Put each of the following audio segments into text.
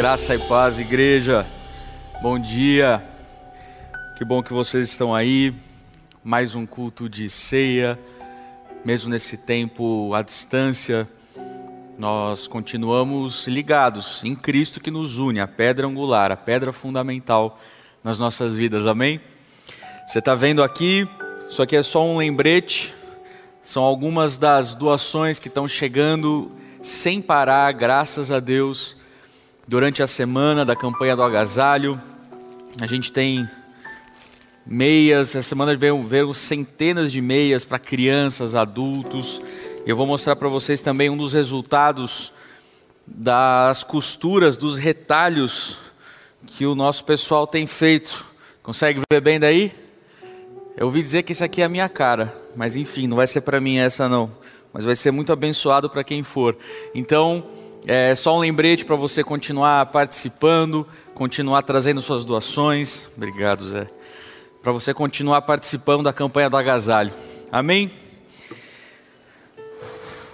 Graça e paz, igreja. Bom dia. Que bom que vocês estão aí. Mais um culto de ceia. Mesmo nesse tempo à distância, nós continuamos ligados em Cristo que nos une, a pedra angular, a pedra fundamental nas nossas vidas. Amém? Você está vendo aqui? Isso aqui é só um lembrete. São algumas das doações que estão chegando sem parar, graças a Deus durante a semana da campanha do agasalho. A gente tem meias, essa semana veio, veio centenas de meias para crianças, adultos. Eu vou mostrar para vocês também um dos resultados das costuras, dos retalhos que o nosso pessoal tem feito. Consegue ver bem daí? Eu ouvi dizer que esse aqui é a minha cara, mas enfim, não vai ser para mim essa não, mas vai ser muito abençoado para quem for. Então, é só um lembrete para você continuar participando, continuar trazendo suas doações. Obrigado, Zé. Para você continuar participando da campanha do agasalho. Amém?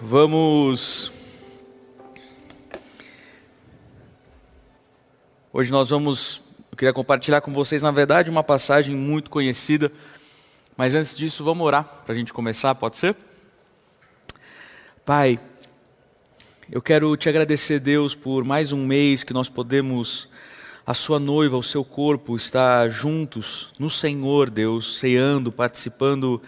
Vamos. Hoje nós vamos. Eu queria compartilhar com vocês, na verdade, uma passagem muito conhecida. Mas antes disso, vamos orar para a gente começar, pode ser? Pai, eu quero te agradecer, Deus, por mais um mês que nós podemos, a sua noiva, o seu corpo, estar juntos no Senhor, Deus, ceando, participando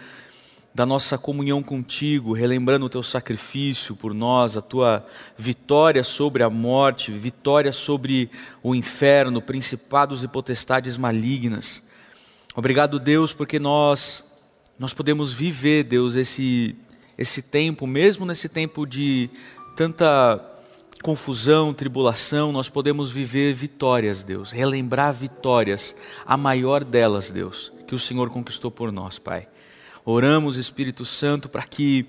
da nossa comunhão contigo, relembrando o teu sacrifício por nós, a tua vitória sobre a morte, vitória sobre o inferno, principados e potestades malignas. Obrigado, Deus, porque nós nós podemos viver, Deus, esse esse tempo, mesmo nesse tempo de tanta confusão, tribulação, nós podemos viver vitórias, Deus, relembrar vitórias, a maior delas, Deus, que o Senhor conquistou por nós, Pai. Oramos, Espírito Santo, para que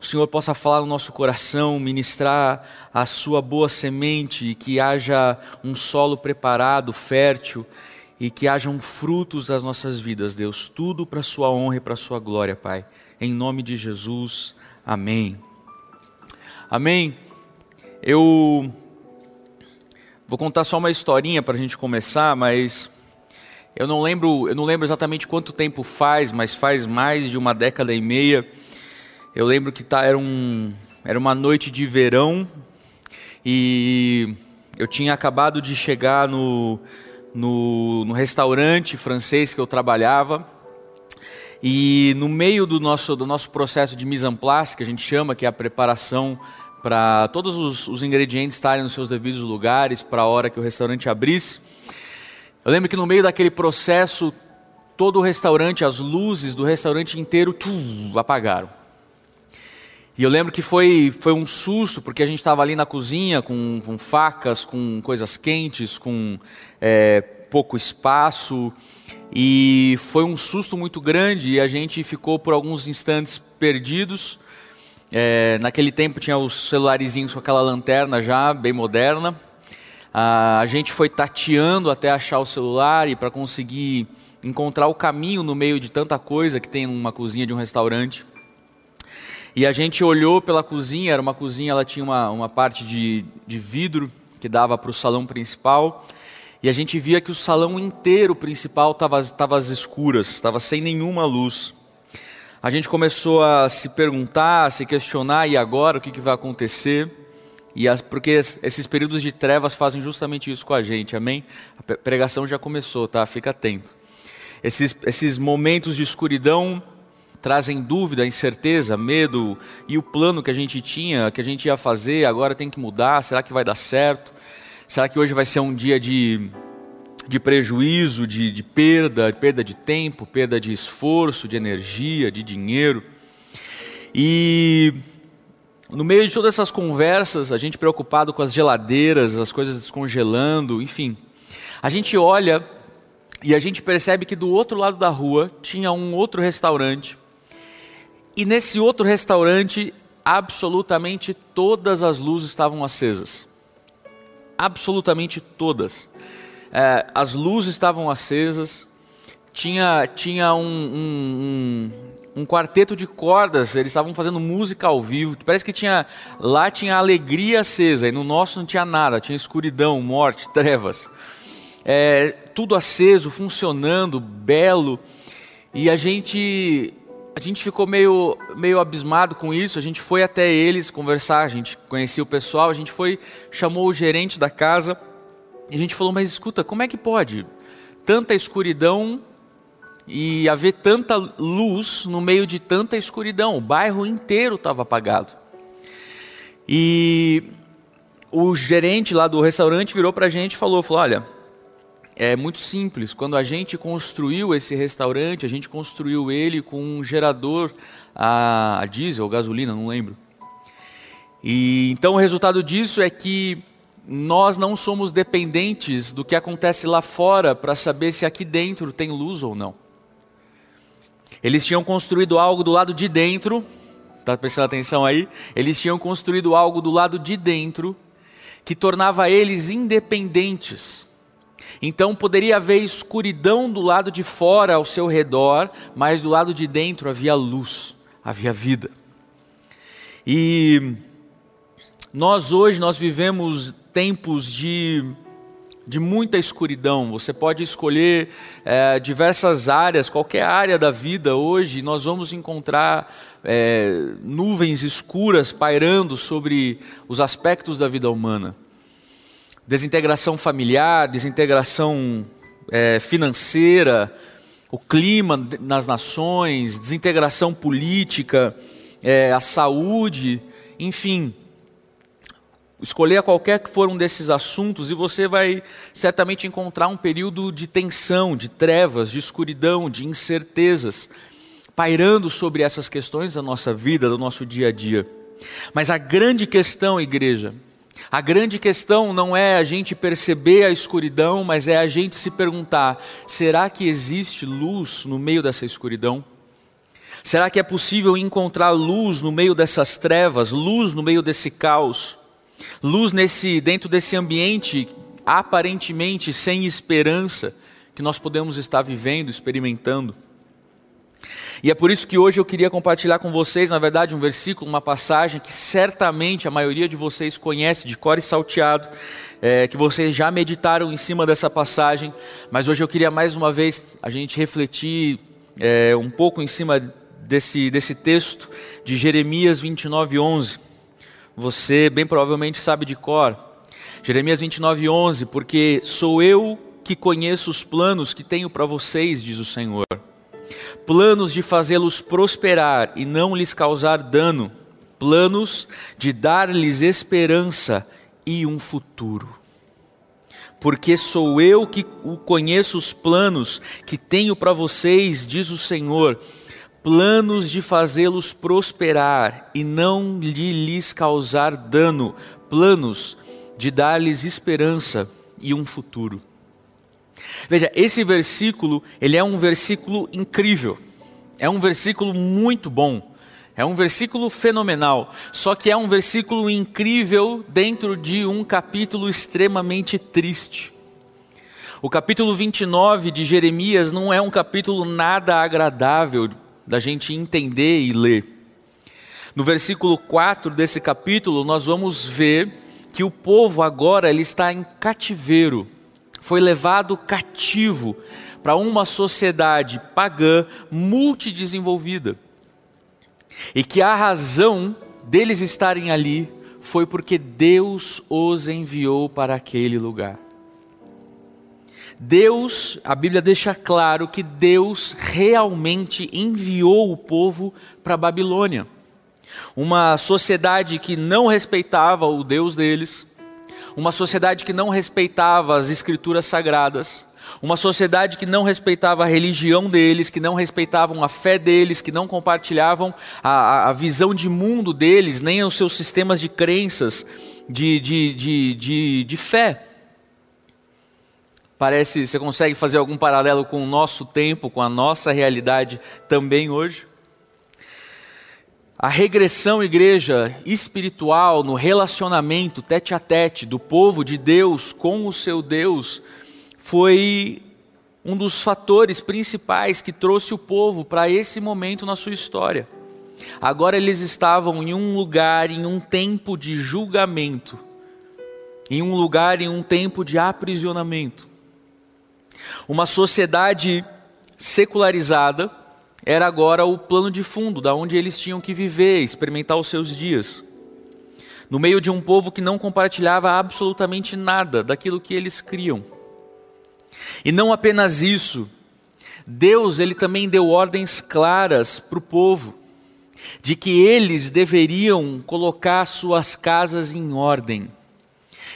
o Senhor possa falar no nosso coração, ministrar a sua boa semente e que haja um solo preparado, fértil e que hajam frutos das nossas vidas, Deus, tudo para a sua honra e para a sua glória, Pai. Em nome de Jesus, amém. Amém? Eu vou contar só uma historinha para a gente começar, mas eu não lembro, eu não lembro exatamente quanto tempo faz, mas faz mais de uma década e meia. Eu lembro que tá, era, um, era uma noite de verão e eu tinha acabado de chegar no, no, no restaurante francês que eu trabalhava. E no meio do nosso, do nosso processo de mise en place, que a gente chama, que é a preparação para todos os, os, ingredientes estarem nos seus devidos lugares para a hora que o restaurante abrisse. Eu lembro que no meio daquele processo, todo o restaurante, as luzes do restaurante inteiro tchum, apagaram. E eu lembro que foi, foi um susto, porque a gente estava ali na cozinha com, com, facas, com coisas quentes, com é, pouco espaço. E foi um susto muito grande e a gente ficou por alguns instantes perdidos. É, naquele tempo tinha os celularizinhos com aquela lanterna já, bem moderna. a gente foi tateando até achar o celular e para conseguir encontrar o caminho no meio de tanta coisa que tem numa cozinha de um restaurante. E a gente olhou pela cozinha, era uma cozinha, ela tinha uma, uma parte de, de vidro que dava para o salão principal. E a gente via que o salão inteiro principal estava às escuras, estava sem nenhuma luz a gente começou a se perguntar, a se questionar, e agora o que, que vai acontecer? E as, porque esses períodos de trevas fazem justamente isso com a gente, amém? A pregação já começou, tá? Fica atento. Esses, esses momentos de escuridão trazem dúvida, incerteza, medo, e o plano que a gente tinha, que a gente ia fazer, agora tem que mudar, será que vai dar certo? Será que hoje vai ser um dia de de prejuízo, de, de perda, perda de tempo, perda de esforço, de energia, de dinheiro. E no meio de todas essas conversas, a gente preocupado com as geladeiras, as coisas descongelando, enfim, a gente olha e a gente percebe que do outro lado da rua tinha um outro restaurante. E nesse outro restaurante, absolutamente todas as luzes estavam acesas. Absolutamente todas é, as luzes estavam acesas, tinha, tinha um, um, um, um quarteto de cordas, eles estavam fazendo música ao vivo. Parece que tinha lá tinha alegria acesa e no nosso não tinha nada, tinha escuridão, morte, trevas. É, tudo aceso, funcionando, belo. E a gente a gente ficou meio, meio abismado com isso. A gente foi até eles conversar, a gente conhecia o pessoal, a gente foi, chamou o gerente da casa e a gente falou: Mas escuta, como é que pode? Tanta escuridão e haver tanta luz no meio de tanta escuridão. O bairro inteiro estava apagado. E o gerente lá do restaurante virou para a gente e falou, falou, olha, é muito simples. Quando a gente construiu esse restaurante, a gente construiu ele com um gerador a, diesel ou gasolina, não lembro. E então o resultado disso é que nós não somos dependentes do que acontece lá fora para saber se aqui dentro tem luz ou não. Eles tinham construído algo do lado de dentro, está prestando atenção aí? Eles tinham construído algo do lado de dentro que tornava eles independentes. Então poderia haver escuridão do lado de fora ao seu redor, mas do lado de dentro havia luz, havia vida. E nós hoje nós vivemos tempos de de muita escuridão. Você pode escolher é, diversas áreas, qualquer área da vida hoje, nós vamos encontrar é, nuvens escuras pairando sobre os aspectos da vida humana. Desintegração familiar, desintegração é, financeira, o clima nas nações, desintegração política, é, a saúde, enfim escolher qualquer que for um desses assuntos e você vai certamente encontrar um período de tensão, de trevas, de escuridão, de incertezas, pairando sobre essas questões da nossa vida, do nosso dia a dia. Mas a grande questão, igreja, a grande questão não é a gente perceber a escuridão, mas é a gente se perguntar: será que existe luz no meio dessa escuridão? Será que é possível encontrar luz no meio dessas trevas, luz no meio desse caos? Luz nesse dentro desse ambiente aparentemente sem esperança que nós podemos estar vivendo, experimentando. E é por isso que hoje eu queria compartilhar com vocês, na verdade, um versículo, uma passagem que certamente a maioria de vocês conhece de cor e salteado, é, que vocês já meditaram em cima dessa passagem, mas hoje eu queria mais uma vez a gente refletir é, um pouco em cima desse, desse texto de Jeremias 29, 11 você bem provavelmente sabe de cor. Jeremias 29, 11: Porque sou eu que conheço os planos que tenho para vocês, diz o Senhor. Planos de fazê-los prosperar e não lhes causar dano, planos de dar-lhes esperança e um futuro. Porque sou eu que conheço os planos que tenho para vocês, diz o Senhor, planos de fazê-los prosperar e não lhe lhes causar dano, planos de dar-lhes esperança e um futuro. Veja, esse versículo, ele é um versículo incrível. É um versículo muito bom. É um versículo fenomenal, só que é um versículo incrível dentro de um capítulo extremamente triste. O capítulo 29 de Jeremias não é um capítulo nada agradável da gente entender e ler. No versículo 4 desse capítulo, nós vamos ver que o povo agora ele está em cativeiro, foi levado cativo para uma sociedade pagã multidesenvolvida. E que a razão deles estarem ali foi porque Deus os enviou para aquele lugar. Deus, a Bíblia deixa claro que Deus realmente enviou o povo para a Babilônia. Uma sociedade que não respeitava o Deus deles, uma sociedade que não respeitava as escrituras sagradas, uma sociedade que não respeitava a religião deles, que não respeitavam a fé deles, que não compartilhavam a, a visão de mundo deles, nem os seus sistemas de crenças, de, de, de, de, de fé. Parece, você consegue fazer algum paralelo com o nosso tempo, com a nossa realidade também hoje? A regressão, igreja, espiritual no relacionamento tete a tete do povo de Deus com o seu Deus foi um dos fatores principais que trouxe o povo para esse momento na sua história. Agora eles estavam em um lugar, em um tempo de julgamento, em um lugar, em um tempo de aprisionamento. Uma sociedade secularizada era agora o plano de fundo, da onde eles tinham que viver, experimentar os seus dias. No meio de um povo que não compartilhava absolutamente nada daquilo que eles criam. E não apenas isso, Deus ele também deu ordens claras para o povo de que eles deveriam colocar suas casas em ordem,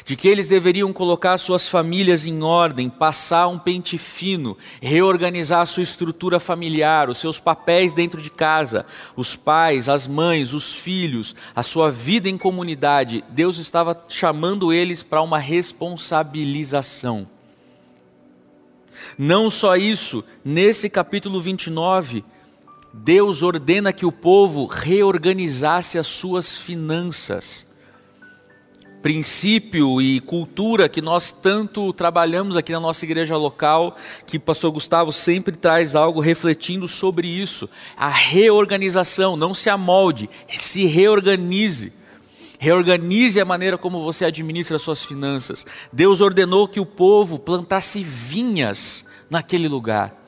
de que eles deveriam colocar suas famílias em ordem, passar um pente fino, reorganizar a sua estrutura familiar, os seus papéis dentro de casa, os pais, as mães, os filhos, a sua vida em comunidade. Deus estava chamando eles para uma responsabilização. Não só isso, nesse capítulo 29, Deus ordena que o povo reorganizasse as suas finanças. Princípio e cultura que nós tanto trabalhamos aqui na nossa igreja local, que o pastor Gustavo sempre traz algo refletindo sobre isso. A reorganização, não se amolde, se reorganize. Reorganize a maneira como você administra as suas finanças. Deus ordenou que o povo plantasse vinhas naquele lugar.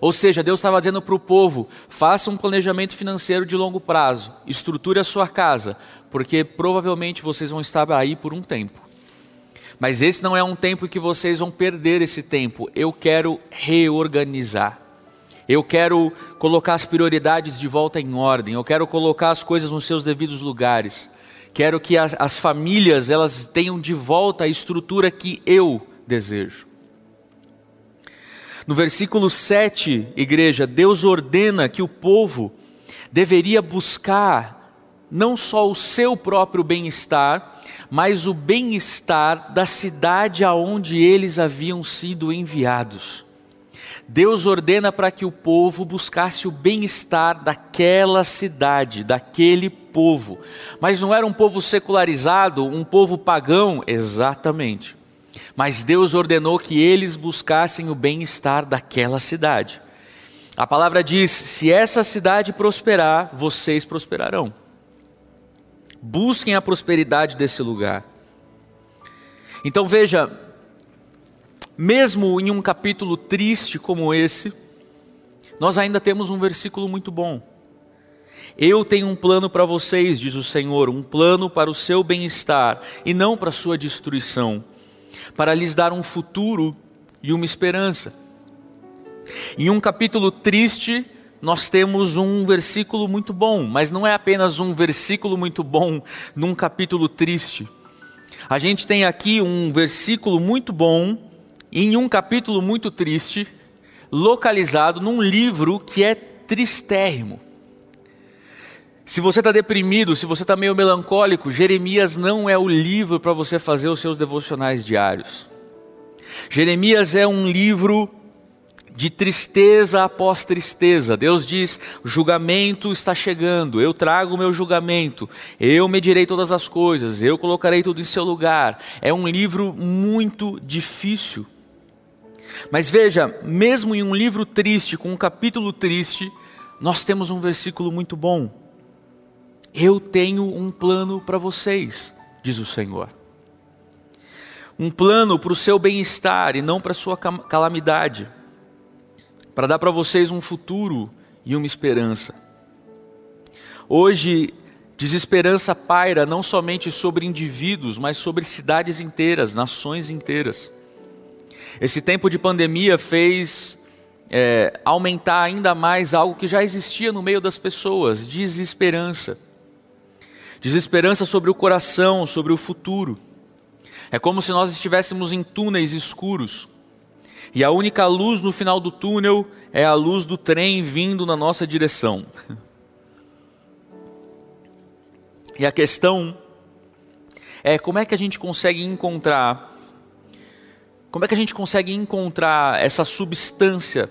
Ou seja, Deus estava dizendo para o povo: faça um planejamento financeiro de longo prazo, estruture a sua casa, porque provavelmente vocês vão estar aí por um tempo. Mas esse não é um tempo que vocês vão perder esse tempo. Eu quero reorganizar. Eu quero colocar as prioridades de volta em ordem. Eu quero colocar as coisas nos seus devidos lugares. Quero que as, as famílias elas tenham de volta a estrutura que eu desejo. No versículo 7, igreja, Deus ordena que o povo deveria buscar não só o seu próprio bem-estar, mas o bem-estar da cidade aonde eles haviam sido enviados. Deus ordena para que o povo buscasse o bem-estar daquela cidade, daquele povo. Mas não era um povo secularizado, um povo pagão, exatamente. Mas Deus ordenou que eles buscassem o bem-estar daquela cidade. A palavra diz: se essa cidade prosperar, vocês prosperarão. Busquem a prosperidade desse lugar. Então veja, mesmo em um capítulo triste como esse, nós ainda temos um versículo muito bom. Eu tenho um plano para vocês, diz o Senhor, um plano para o seu bem-estar e não para a sua destruição, para lhes dar um futuro e uma esperança. Em um capítulo triste, nós temos um versículo muito bom, mas não é apenas um versículo muito bom num capítulo triste. A gente tem aqui um versículo muito bom em um capítulo muito triste, localizado num livro que é tristérrimo. Se você está deprimido, se você está meio melancólico, Jeremias não é o livro para você fazer os seus devocionais diários. Jeremias é um livro de tristeza após tristeza. Deus diz: julgamento está chegando, eu trago o meu julgamento, eu medirei todas as coisas, eu colocarei tudo em seu lugar. É um livro muito difícil. Mas veja, mesmo em um livro triste, com um capítulo triste, nós temos um versículo muito bom. Eu tenho um plano para vocês, diz o Senhor. Um plano para o seu bem-estar e não para a sua calamidade, para dar para vocês um futuro e uma esperança. Hoje, desesperança paira não somente sobre indivíduos, mas sobre cidades inteiras, nações inteiras. Esse tempo de pandemia fez é, aumentar ainda mais algo que já existia no meio das pessoas: desesperança desesperança sobre o coração, sobre o futuro. É como se nós estivéssemos em túneis escuros e a única luz no final do túnel é a luz do trem vindo na nossa direção. E a questão é como é que a gente consegue encontrar como é que a gente consegue encontrar essa substância,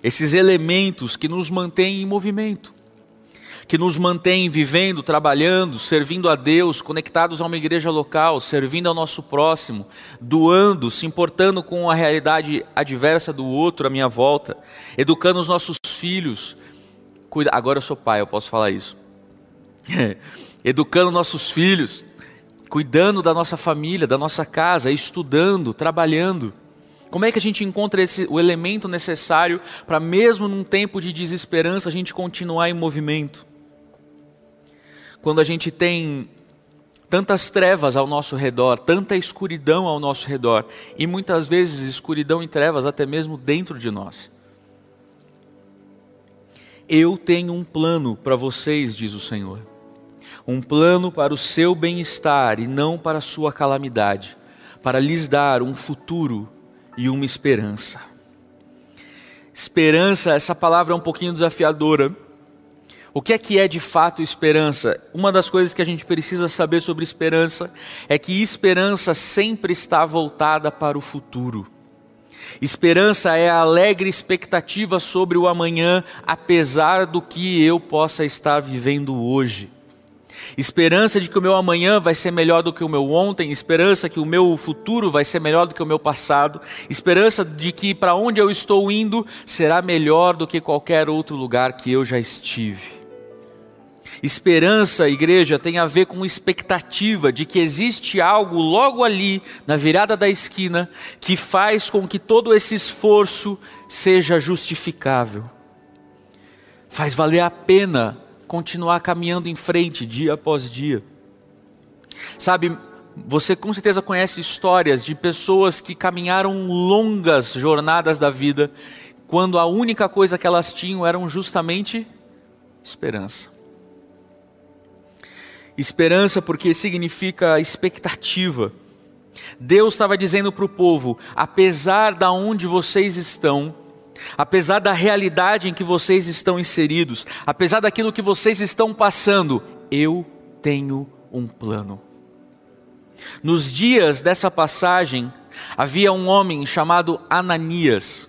esses elementos que nos mantêm em movimento? Que nos mantém vivendo, trabalhando, servindo a Deus, conectados a uma igreja local, servindo ao nosso próximo, doando, se importando com a realidade adversa do outro à minha volta, educando os nossos filhos. Cuida... Agora eu sou pai, eu posso falar isso. educando nossos filhos, cuidando da nossa família, da nossa casa, estudando, trabalhando. Como é que a gente encontra esse, o elemento necessário para, mesmo num tempo de desesperança, a gente continuar em movimento? Quando a gente tem tantas trevas ao nosso redor, tanta escuridão ao nosso redor, e muitas vezes escuridão e trevas até mesmo dentro de nós. Eu tenho um plano para vocês, diz o Senhor. Um plano para o seu bem-estar e não para a sua calamidade, para lhes dar um futuro e uma esperança. Esperança, essa palavra é um pouquinho desafiadora. O que é que é de fato esperança? Uma das coisas que a gente precisa saber sobre esperança é que esperança sempre está voltada para o futuro. Esperança é a alegre expectativa sobre o amanhã, apesar do que eu possa estar vivendo hoje. Esperança de que o meu amanhã vai ser melhor do que o meu ontem, esperança que o meu futuro vai ser melhor do que o meu passado, esperança de que para onde eu estou indo será melhor do que qualquer outro lugar que eu já estive. Esperança, igreja, tem a ver com expectativa de que existe algo logo ali, na virada da esquina, que faz com que todo esse esforço seja justificável. Faz valer a pena continuar caminhando em frente dia após dia. Sabe, você com certeza conhece histórias de pessoas que caminharam longas jornadas da vida, quando a única coisa que elas tinham eram justamente esperança. Esperança porque significa expectativa. Deus estava dizendo para o povo: apesar da onde vocês estão, apesar da realidade em que vocês estão inseridos, apesar daquilo que vocês estão passando, eu tenho um plano. Nos dias dessa passagem, havia um homem chamado Ananias.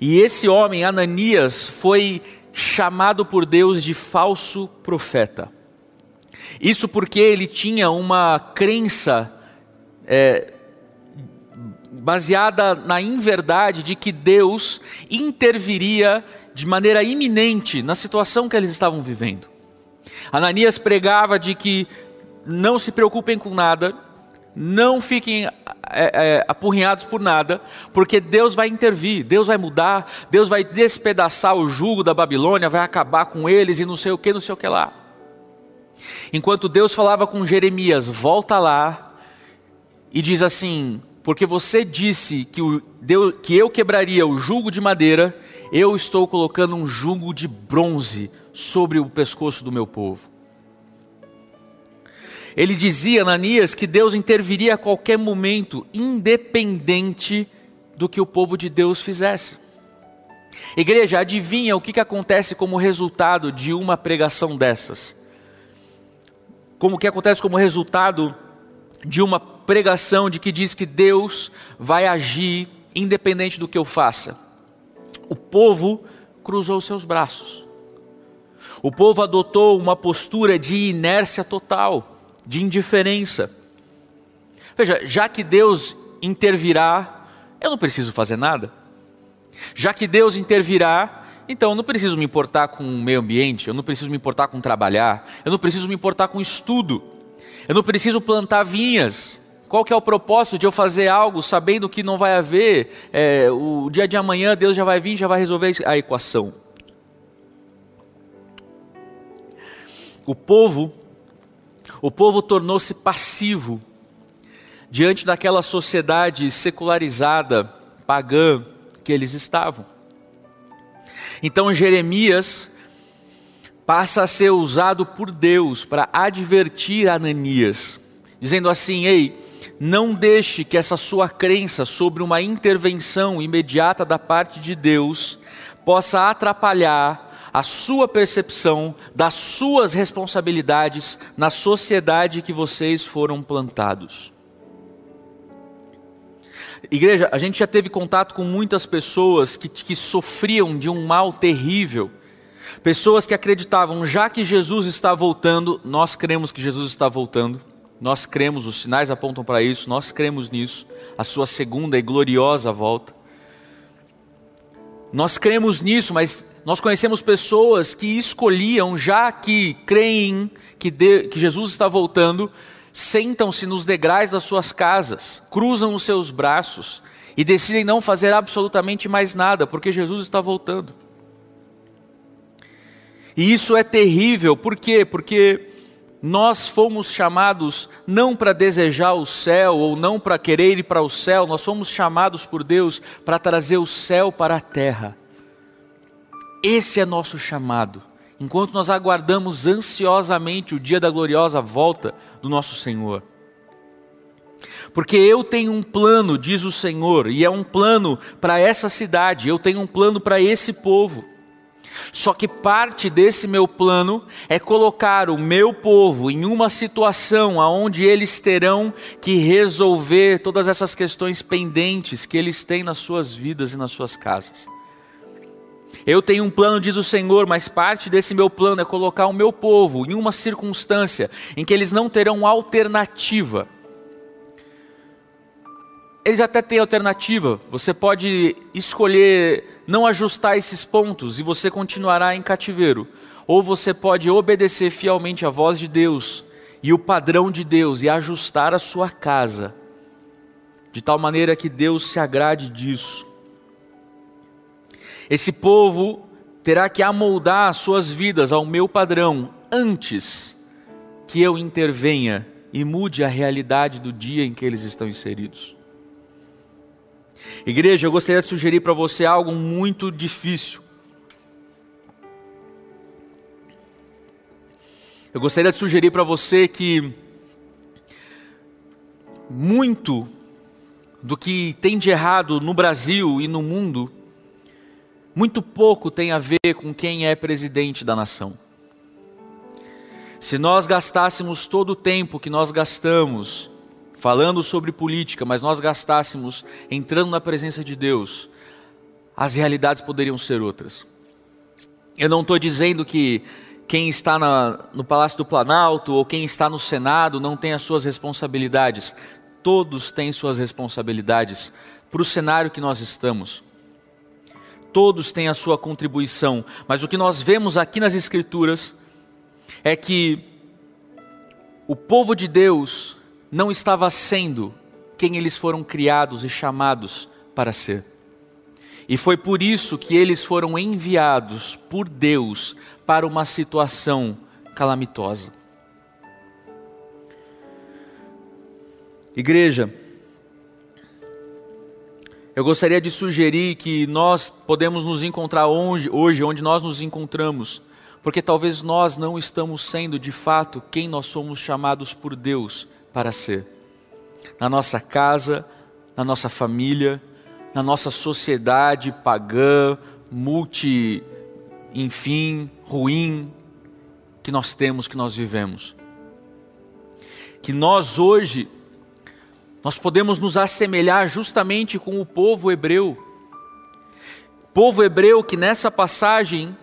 E esse homem, Ananias, foi chamado por Deus de falso profeta. Isso porque ele tinha uma crença é, baseada na inverdade de que Deus interviria de maneira iminente na situação que eles estavam vivendo. Ananias pregava de que não se preocupem com nada, não fiquem é, é, apurrinhados por nada, porque Deus vai intervir, Deus vai mudar, Deus vai despedaçar o jugo da Babilônia, vai acabar com eles e não sei o que, não sei o que lá. Enquanto Deus falava com Jeremias, volta lá e diz assim: porque você disse que, o, que eu quebraria o jugo de madeira, eu estou colocando um jugo de bronze sobre o pescoço do meu povo. Ele dizia, Ananias, que Deus interviria a qualquer momento, independente do que o povo de Deus fizesse. Igreja, adivinha o que acontece como resultado de uma pregação dessas? Como que acontece como resultado de uma pregação de que diz que Deus vai agir independente do que eu faça. O povo cruzou seus braços. O povo adotou uma postura de inércia total, de indiferença. Veja, já que Deus intervirá, eu não preciso fazer nada. Já que Deus intervirá, então eu não preciso me importar com o meio ambiente, eu não preciso me importar com trabalhar, eu não preciso me importar com estudo. Eu não preciso plantar vinhas. Qual que é o propósito de eu fazer algo sabendo que não vai haver é, o dia de amanhã Deus já vai vir, já vai resolver a equação? O povo, o povo tornou-se passivo diante daquela sociedade secularizada, pagã que eles estavam. Então Jeremias passa a ser usado por Deus para advertir Ananias, dizendo assim: Ei, não deixe que essa sua crença sobre uma intervenção imediata da parte de Deus possa atrapalhar a sua percepção das suas responsabilidades na sociedade que vocês foram plantados. Igreja, a gente já teve contato com muitas pessoas que, que sofriam de um mal terrível Pessoas que acreditavam, já que Jesus está voltando, nós cremos que Jesus está voltando, nós cremos, os sinais apontam para isso, nós cremos nisso, a sua segunda e gloriosa volta. Nós cremos nisso, mas nós conhecemos pessoas que escolhiam, já que creem que, de, que Jesus está voltando, sentam-se nos degraus das suas casas, cruzam os seus braços e decidem não fazer absolutamente mais nada, porque Jesus está voltando. E isso é terrível, por quê? Porque nós fomos chamados não para desejar o céu ou não para querer ir para o céu, nós fomos chamados por Deus para trazer o céu para a terra. Esse é nosso chamado. Enquanto nós aguardamos ansiosamente o dia da gloriosa volta do nosso Senhor. Porque eu tenho um plano, diz o Senhor, e é um plano para essa cidade, eu tenho um plano para esse povo. Só que parte desse meu plano é colocar o meu povo em uma situação onde eles terão que resolver todas essas questões pendentes que eles têm nas suas vidas e nas suas casas. Eu tenho um plano, diz o Senhor, mas parte desse meu plano é colocar o meu povo em uma circunstância em que eles não terão alternativa eles até têm alternativa. Você pode escolher não ajustar esses pontos e você continuará em cativeiro. Ou você pode obedecer fielmente à voz de Deus e o padrão de Deus e ajustar a sua casa, de tal maneira que Deus se agrade disso. Esse povo terá que amoldar as suas vidas ao meu padrão antes que eu intervenha e mude a realidade do dia em que eles estão inseridos. Igreja, eu gostaria de sugerir para você algo muito difícil. Eu gostaria de sugerir para você que muito do que tem de errado no Brasil e no mundo, muito pouco tem a ver com quem é presidente da nação. Se nós gastássemos todo o tempo que nós gastamos falando sobre política, mas nós gastássemos entrando na presença de Deus, as realidades poderiam ser outras. Eu não estou dizendo que quem está na, no Palácio do Planalto ou quem está no Senado não tem as suas responsabilidades. Todos têm suas responsabilidades para o cenário que nós estamos. Todos têm a sua contribuição, mas o que nós vemos aqui nas Escrituras é que o povo de Deus não estava sendo quem eles foram criados e chamados para ser. E foi por isso que eles foram enviados por Deus para uma situação calamitosa. Igreja, eu gostaria de sugerir que nós podemos nos encontrar hoje, hoje, onde nós nos encontramos, porque talvez nós não estamos sendo de fato quem nós somos chamados por Deus para ser. Na nossa casa, na nossa família, na nossa sociedade pagã, multi, enfim, ruim que nós temos, que nós vivemos. Que nós hoje nós podemos nos assemelhar justamente com o povo hebreu. Povo hebreu que nessa passagem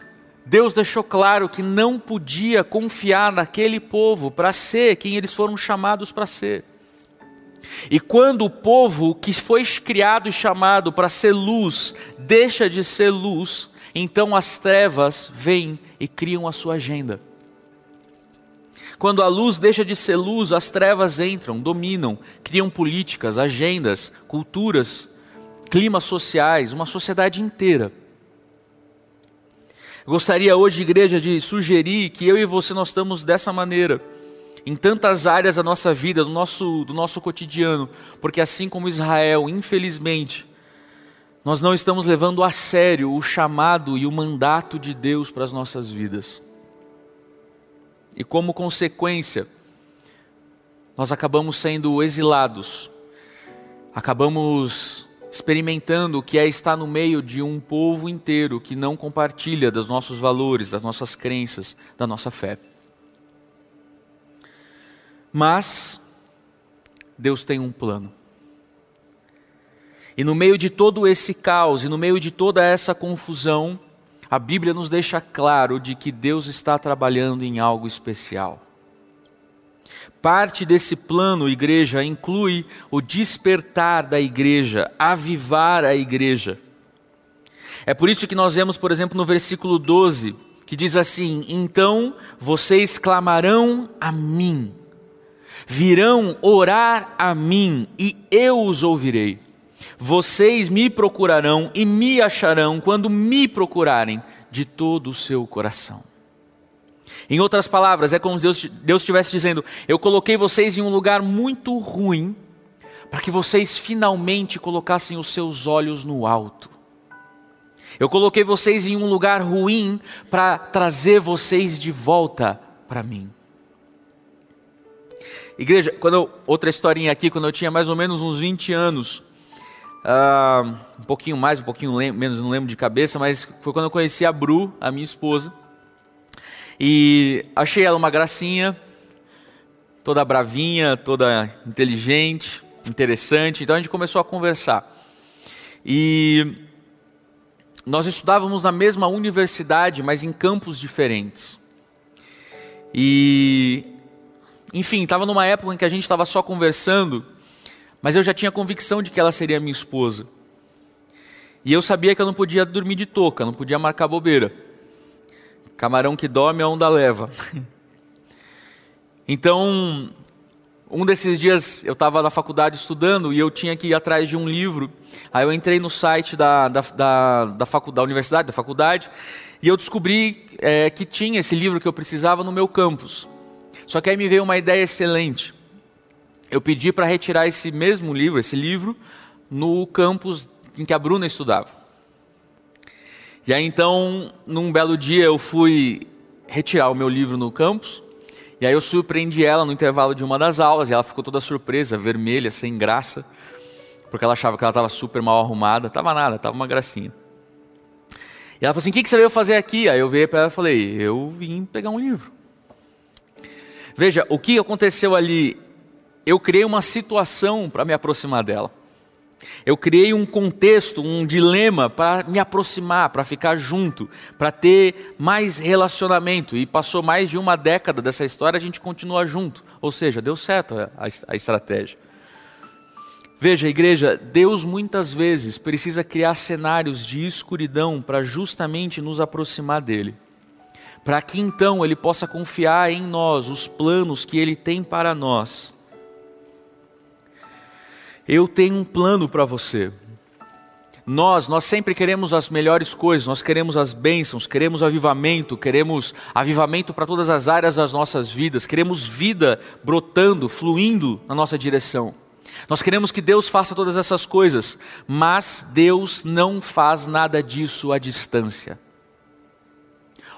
Deus deixou claro que não podia confiar naquele povo para ser quem eles foram chamados para ser. E quando o povo que foi criado e chamado para ser luz deixa de ser luz, então as trevas vêm e criam a sua agenda. Quando a luz deixa de ser luz, as trevas entram, dominam, criam políticas, agendas, culturas, climas sociais, uma sociedade inteira. Gostaria hoje, igreja, de sugerir que eu e você nós estamos dessa maneira, em tantas áreas da nossa vida, do nosso, do nosso cotidiano, porque assim como Israel, infelizmente, nós não estamos levando a sério o chamado e o mandato de Deus para as nossas vidas. E como consequência, nós acabamos sendo exilados, acabamos experimentando o que é estar no meio de um povo inteiro que não compartilha dos nossos valores, das nossas crenças, da nossa fé. Mas Deus tem um plano. E no meio de todo esse caos, e no meio de toda essa confusão, a Bíblia nos deixa claro de que Deus está trabalhando em algo especial. Parte desse plano, igreja, inclui o despertar da igreja, avivar a igreja. É por isso que nós vemos, por exemplo, no versículo 12, que diz assim: Então vocês clamarão a mim, virão orar a mim, e eu os ouvirei. Vocês me procurarão e me acharão quando me procurarem de todo o seu coração. Em outras palavras, é como se Deus, Deus estivesse dizendo: Eu coloquei vocês em um lugar muito ruim, para que vocês finalmente colocassem os seus olhos no alto. Eu coloquei vocês em um lugar ruim para trazer vocês de volta para mim. Igreja, quando eu, outra historinha aqui, quando eu tinha mais ou menos uns 20 anos, uh, um pouquinho mais, um pouquinho menos, não lembro de cabeça, mas foi quando eu conheci a Bru, a minha esposa. E achei ela uma gracinha, toda bravinha, toda inteligente, interessante. Então a gente começou a conversar. E nós estudávamos na mesma universidade, mas em campos diferentes. E, enfim, estava numa época em que a gente estava só conversando, mas eu já tinha convicção de que ela seria minha esposa. E eu sabia que eu não podia dormir de touca, não podia marcar bobeira. Camarão que dorme, a onda leva. Então, um desses dias eu estava na faculdade estudando e eu tinha que ir atrás de um livro. Aí eu entrei no site da, da, da, da, da universidade, da faculdade, e eu descobri é, que tinha esse livro que eu precisava no meu campus. Só que aí me veio uma ideia excelente. Eu pedi para retirar esse mesmo livro, esse livro, no campus em que a Bruna estudava. E aí então, num belo dia, eu fui retirar o meu livro no campus e aí eu surpreendi ela no intervalo de uma das aulas, e ela ficou toda surpresa, vermelha, sem graça, porque ela achava que ela estava super mal arrumada. Tava nada, tava uma gracinha. E ela falou assim: O que, que você veio fazer aqui? Aí eu virei para ela e falei: Eu vim pegar um livro. Veja, o que aconteceu ali? Eu criei uma situação para me aproximar dela. Eu criei um contexto, um dilema para me aproximar, para ficar junto, para ter mais relacionamento. E passou mais de uma década dessa história, a gente continua junto. Ou seja, deu certo a, a estratégia. Veja, igreja, Deus muitas vezes precisa criar cenários de escuridão para justamente nos aproximar dele. Para que então ele possa confiar em nós os planos que ele tem para nós eu tenho um plano para você. Nós, nós sempre queremos as melhores coisas, nós queremos as bênçãos, queremos avivamento, queremos avivamento para todas as áreas das nossas vidas, queremos vida brotando, fluindo na nossa direção. Nós queremos que Deus faça todas essas coisas, mas Deus não faz nada disso à distância.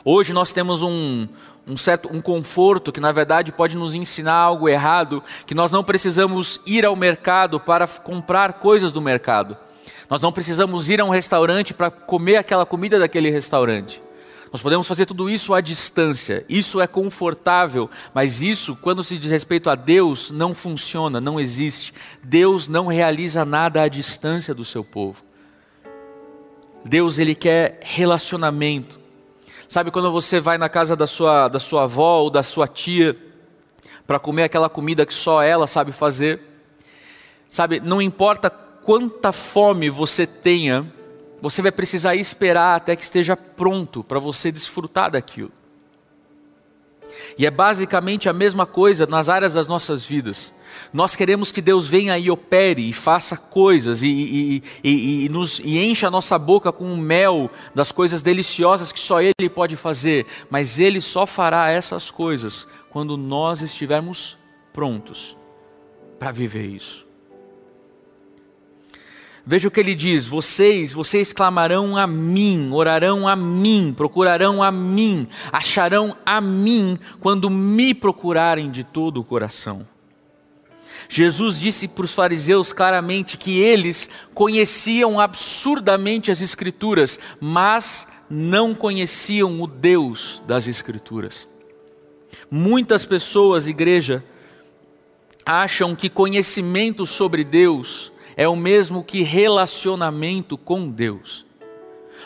Hoje nós temos um, um certo um conforto que na verdade pode nos ensinar algo errado, que nós não precisamos ir ao mercado para comprar coisas do mercado. Nós não precisamos ir a um restaurante para comer aquela comida daquele restaurante. Nós podemos fazer tudo isso à distância. Isso é confortável, mas isso, quando se diz respeito a Deus, não funciona, não existe. Deus não realiza nada à distância do seu povo. Deus ele quer relacionamento. Sabe quando você vai na casa da sua, da sua avó ou da sua tia para comer aquela comida que só ela sabe fazer? Sabe, não importa quanta fome você tenha, você vai precisar esperar até que esteja pronto para você desfrutar daquilo. E é basicamente a mesma coisa nas áreas das nossas vidas. Nós queremos que Deus venha e opere e faça coisas e, e, e, e, nos, e encha a nossa boca com o mel das coisas deliciosas que só Ele pode fazer, mas Ele só fará essas coisas quando nós estivermos prontos para viver isso. Veja o que ele diz: vocês, vocês clamarão a mim, orarão a mim, procurarão a mim, acharão a mim quando me procurarem de todo o coração. Jesus disse para os fariseus claramente que eles conheciam absurdamente as Escrituras, mas não conheciam o Deus das Escrituras. Muitas pessoas, igreja, acham que conhecimento sobre Deus é o mesmo que relacionamento com Deus.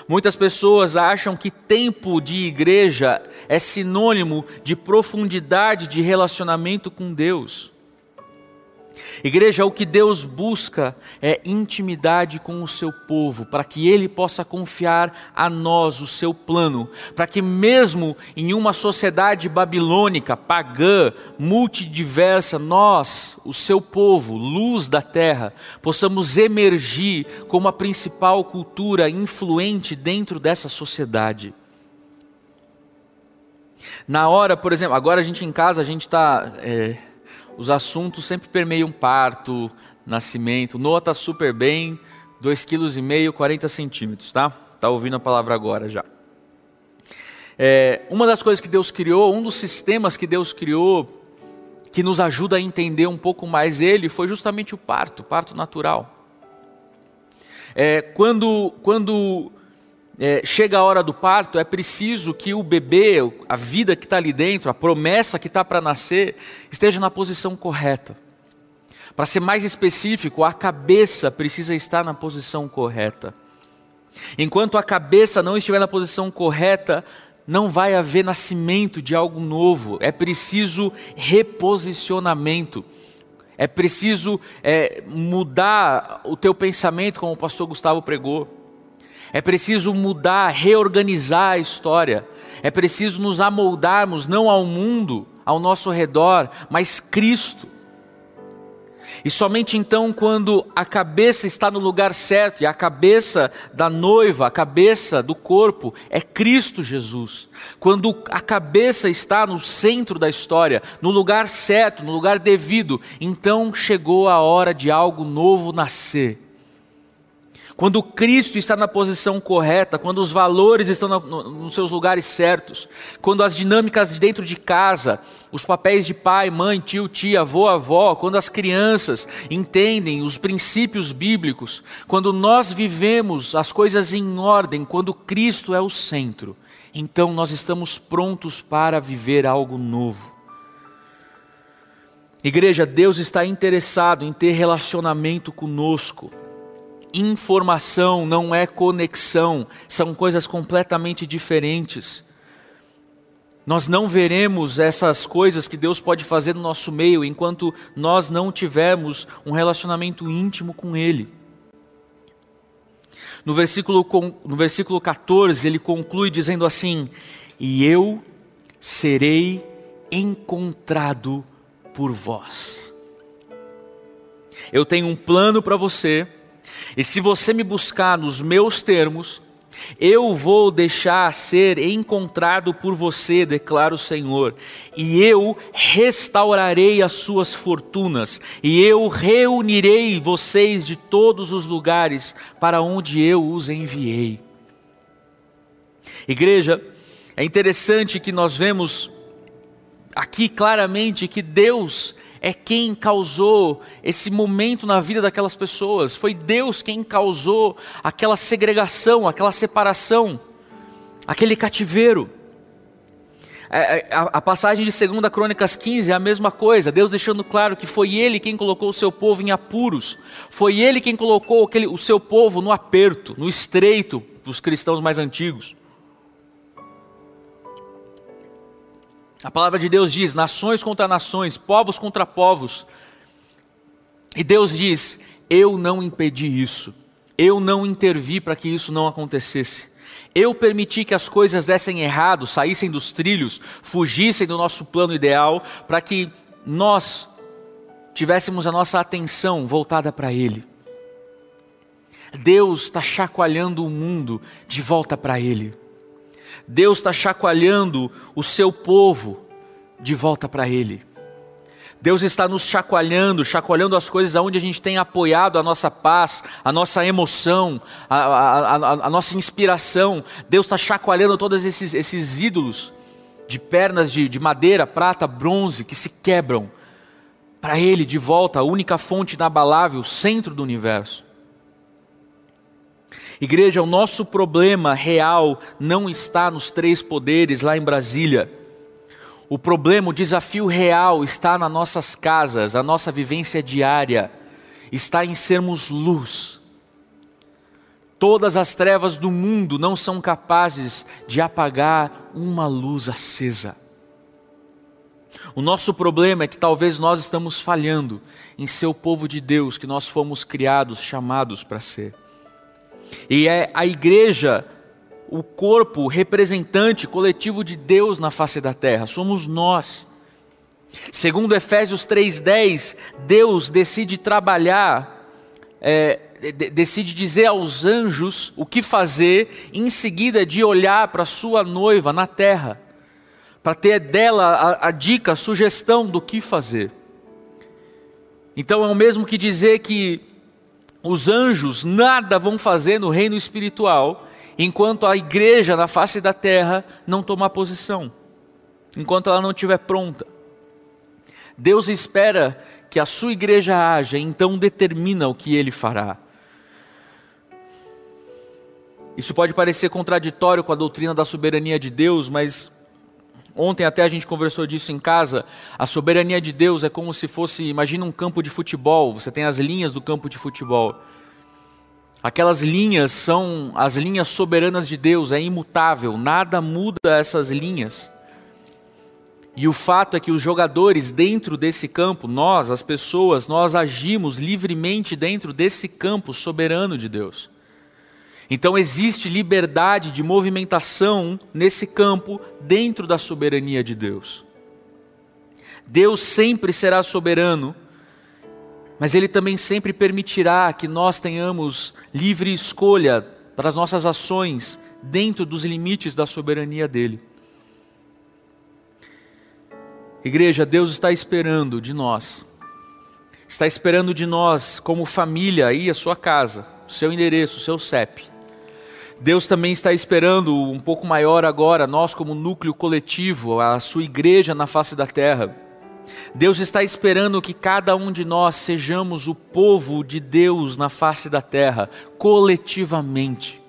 Muitas pessoas acham que tempo de igreja é sinônimo de profundidade de relacionamento com Deus. Igreja, o que Deus busca é intimidade com o seu povo, para que ele possa confiar a nós o seu plano, para que, mesmo em uma sociedade babilônica, pagã, multidiversa, nós, o seu povo, luz da terra, possamos emergir como a principal cultura influente dentro dessa sociedade. Na hora, por exemplo, agora a gente em casa, a gente está. É os assuntos sempre permeiam parto, nascimento. Noah está super bem, 2,5 kg, 40 centímetros, tá? Está ouvindo a palavra agora já. É, uma das coisas que Deus criou, um dos sistemas que Deus criou, que nos ajuda a entender um pouco mais Ele, foi justamente o parto, parto natural. É, quando, quando é, chega a hora do parto, é preciso que o bebê, a vida que está ali dentro, a promessa que está para nascer, esteja na posição correta. Para ser mais específico, a cabeça precisa estar na posição correta. Enquanto a cabeça não estiver na posição correta, não vai haver nascimento de algo novo. É preciso reposicionamento. É preciso é, mudar o teu pensamento, como o pastor Gustavo pregou. É preciso mudar, reorganizar a história. É preciso nos amoldarmos não ao mundo ao nosso redor, mas Cristo. E somente então, quando a cabeça está no lugar certo, e a cabeça da noiva, a cabeça do corpo, é Cristo Jesus. Quando a cabeça está no centro da história, no lugar certo, no lugar devido, então chegou a hora de algo novo nascer. Quando Cristo está na posição correta, quando os valores estão no, nos seus lugares certos, quando as dinâmicas dentro de casa, os papéis de pai, mãe, tio, tia, avô, avó, quando as crianças entendem os princípios bíblicos, quando nós vivemos as coisas em ordem, quando Cristo é o centro, então nós estamos prontos para viver algo novo. Igreja, Deus está interessado em ter relacionamento conosco informação, não é conexão, são coisas completamente diferentes. Nós não veremos essas coisas que Deus pode fazer no nosso meio enquanto nós não tivermos um relacionamento íntimo com Ele. No versículo, no versículo 14, ele conclui dizendo assim: E eu serei encontrado por vós. Eu tenho um plano para você e se você me buscar nos meus termos, eu vou deixar ser encontrado por você, declara o Senhor, e eu restaurarei as suas fortunas, e eu reunirei vocês de todos os lugares para onde eu os enviei. Igreja, é interessante que nós vemos aqui claramente que Deus é quem causou esse momento na vida daquelas pessoas. Foi Deus quem causou aquela segregação, aquela separação, aquele cativeiro. É, é, a passagem de 2 Crônicas 15 é a mesma coisa, Deus deixando claro que foi Ele quem colocou o seu povo em apuros, foi Ele quem colocou aquele, o seu povo no aperto, no estreito, os cristãos mais antigos. A palavra de Deus diz: nações contra nações, povos contra povos. E Deus diz: eu não impedi isso, eu não intervi para que isso não acontecesse. Eu permiti que as coisas dessem errado, saíssem dos trilhos, fugissem do nosso plano ideal, para que nós tivéssemos a nossa atenção voltada para Ele. Deus está chacoalhando o mundo de volta para Ele. Deus está chacoalhando o seu povo de volta para Ele. Deus está nos chacoalhando, chacoalhando as coisas aonde a gente tem apoiado a nossa paz, a nossa emoção, a, a, a, a nossa inspiração. Deus está chacoalhando todos esses, esses ídolos de pernas de, de madeira, prata, bronze que se quebram para Ele de volta, a única fonte inabalável, centro do universo. Igreja, o nosso problema real não está nos três poderes lá em Brasília. O problema, o desafio real está nas nossas casas, a nossa vivência diária, está em sermos luz. Todas as trevas do mundo não são capazes de apagar uma luz acesa. O nosso problema é que talvez nós estamos falhando em ser o povo de Deus que nós fomos criados, chamados para ser. E é a igreja o corpo representante coletivo de Deus na face da terra, somos nós. Segundo Efésios 3,10, Deus decide trabalhar é, decide dizer aos anjos o que fazer, em seguida de olhar para sua noiva na terra, para ter dela a, a dica, a sugestão do que fazer. Então é o mesmo que dizer que os anjos nada vão fazer no reino espiritual, enquanto a igreja na face da terra não tomar posição, enquanto ela não estiver pronta. Deus espera que a sua igreja haja, então determina o que ele fará. Isso pode parecer contraditório com a doutrina da soberania de Deus, mas ontem até a gente conversou disso em casa. A soberania de Deus é como se fosse, imagina um campo de futebol, você tem as linhas do campo de futebol. Aquelas linhas são as linhas soberanas de Deus, é imutável, nada muda essas linhas. E o fato é que os jogadores dentro desse campo, nós, as pessoas, nós agimos livremente dentro desse campo soberano de Deus. Então existe liberdade de movimentação nesse campo dentro da soberania de Deus. Deus sempre será soberano, mas Ele também sempre permitirá que nós tenhamos livre escolha para as nossas ações dentro dos limites da soberania dEle. Igreja, Deus está esperando de nós, está esperando de nós, como família, aí a sua casa, o seu endereço, o seu CEP, Deus também está esperando um pouco maior agora, nós como núcleo coletivo, a sua igreja na face da terra. Deus está esperando que cada um de nós sejamos o povo de Deus na face da terra, coletivamente.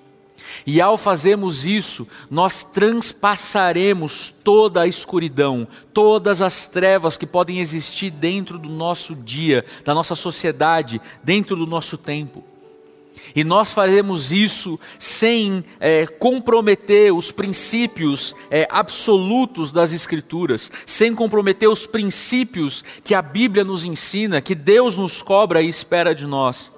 E ao fazermos isso, nós transpassaremos toda a escuridão, todas as trevas que podem existir dentro do nosso dia, da nossa sociedade, dentro do nosso tempo. E nós faremos isso sem é, comprometer os princípios é, absolutos das Escrituras, sem comprometer os princípios que a Bíblia nos ensina, que Deus nos cobra e espera de nós.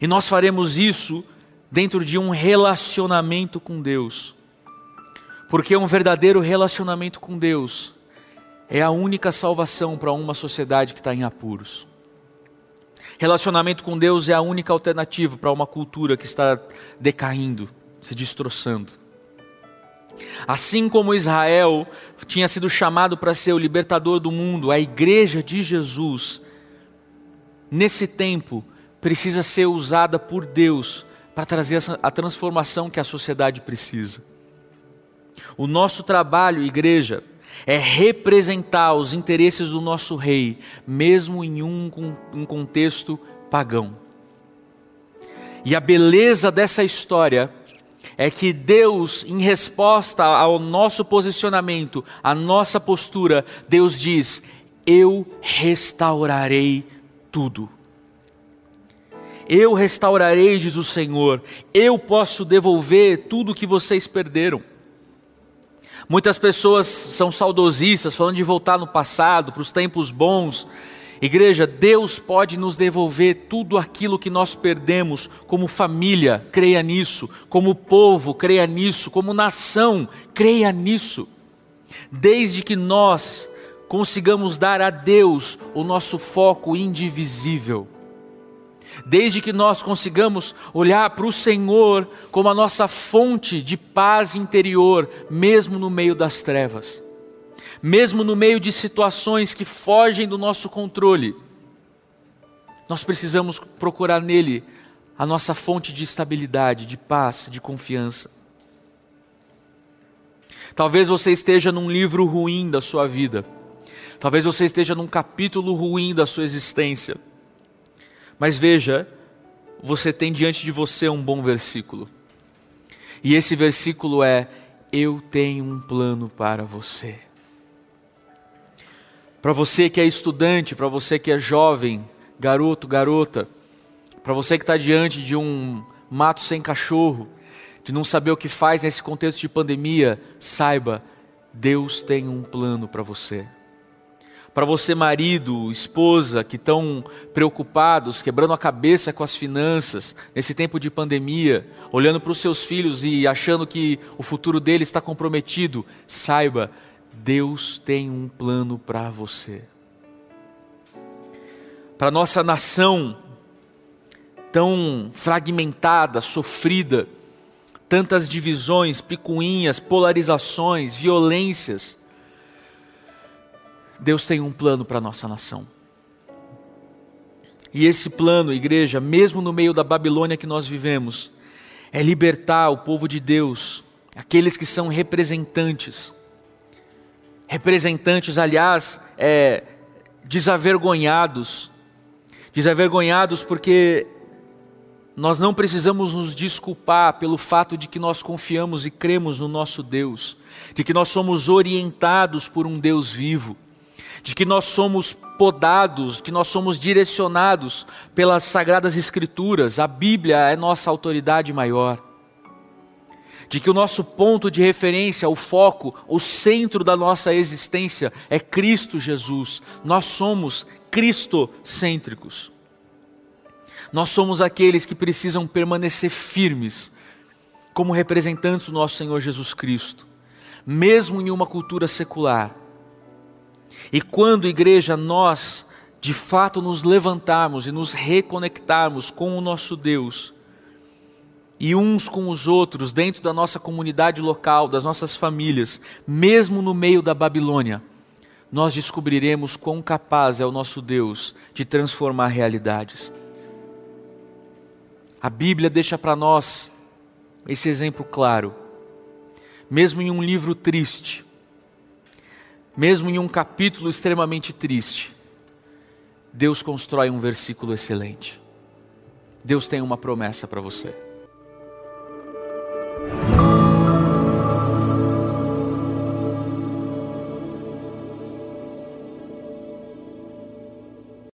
E nós faremos isso dentro de um relacionamento com Deus, porque um verdadeiro relacionamento com Deus é a única salvação para uma sociedade que está em apuros. Relacionamento com Deus é a única alternativa para uma cultura que está decaindo, se destroçando. Assim como Israel tinha sido chamado para ser o libertador do mundo, a igreja de Jesus, nesse tempo, precisa ser usada por Deus para trazer a transformação que a sociedade precisa. O nosso trabalho, igreja, é representar os interesses do nosso rei, mesmo em um, um contexto pagão. E a beleza dessa história é que Deus, em resposta ao nosso posicionamento, à nossa postura, Deus diz: Eu restaurarei tudo. Eu restaurarei, diz o Senhor, eu posso devolver tudo que vocês perderam. Muitas pessoas são saudosistas, falando de voltar no passado, para os tempos bons. Igreja, Deus pode nos devolver tudo aquilo que nós perdemos, como família, creia nisso, como povo, creia nisso, como nação, creia nisso. Desde que nós consigamos dar a Deus o nosso foco indivisível desde que nós consigamos olhar para o Senhor como a nossa fonte de paz interior, mesmo no meio das trevas, mesmo no meio de situações que fogem do nosso controle, nós precisamos procurar nele a nossa fonte de estabilidade, de paz, de confiança. Talvez você esteja num livro ruim da sua vida, talvez você esteja num capítulo ruim da sua existência. Mas veja, você tem diante de você um bom versículo. E esse versículo é: Eu tenho um plano para você. Para você que é estudante, para você que é jovem, garoto, garota, para você que está diante de um mato sem cachorro, de não saber o que faz nesse contexto de pandemia, saiba, Deus tem um plano para você. Para você, marido, esposa, que estão preocupados, quebrando a cabeça com as finanças, nesse tempo de pandemia, olhando para os seus filhos e achando que o futuro deles está comprometido, saiba, Deus tem um plano para você. Para nossa nação tão fragmentada, sofrida, tantas divisões, picuinhas, polarizações, violências, Deus tem um plano para a nossa nação. E esse plano, igreja, mesmo no meio da Babilônia que nós vivemos, é libertar o povo de Deus, aqueles que são representantes. Representantes, aliás, é, desavergonhados. Desavergonhados porque nós não precisamos nos desculpar pelo fato de que nós confiamos e cremos no nosso Deus, de que nós somos orientados por um Deus vivo de que nós somos podados, que nós somos direcionados pelas sagradas escrituras, a Bíblia é nossa autoridade maior. De que o nosso ponto de referência, o foco, o centro da nossa existência é Cristo Jesus. Nós somos cristocêntricos. Nós somos aqueles que precisam permanecer firmes como representantes do nosso Senhor Jesus Cristo, mesmo em uma cultura secular e quando, igreja, nós de fato nos levantarmos e nos reconectarmos com o nosso Deus, e uns com os outros, dentro da nossa comunidade local, das nossas famílias, mesmo no meio da Babilônia, nós descobriremos quão capaz é o nosso Deus de transformar realidades. A Bíblia deixa para nós esse exemplo claro. Mesmo em um livro triste, mesmo em um capítulo extremamente triste, Deus constrói um versículo excelente. Deus tem uma promessa para você.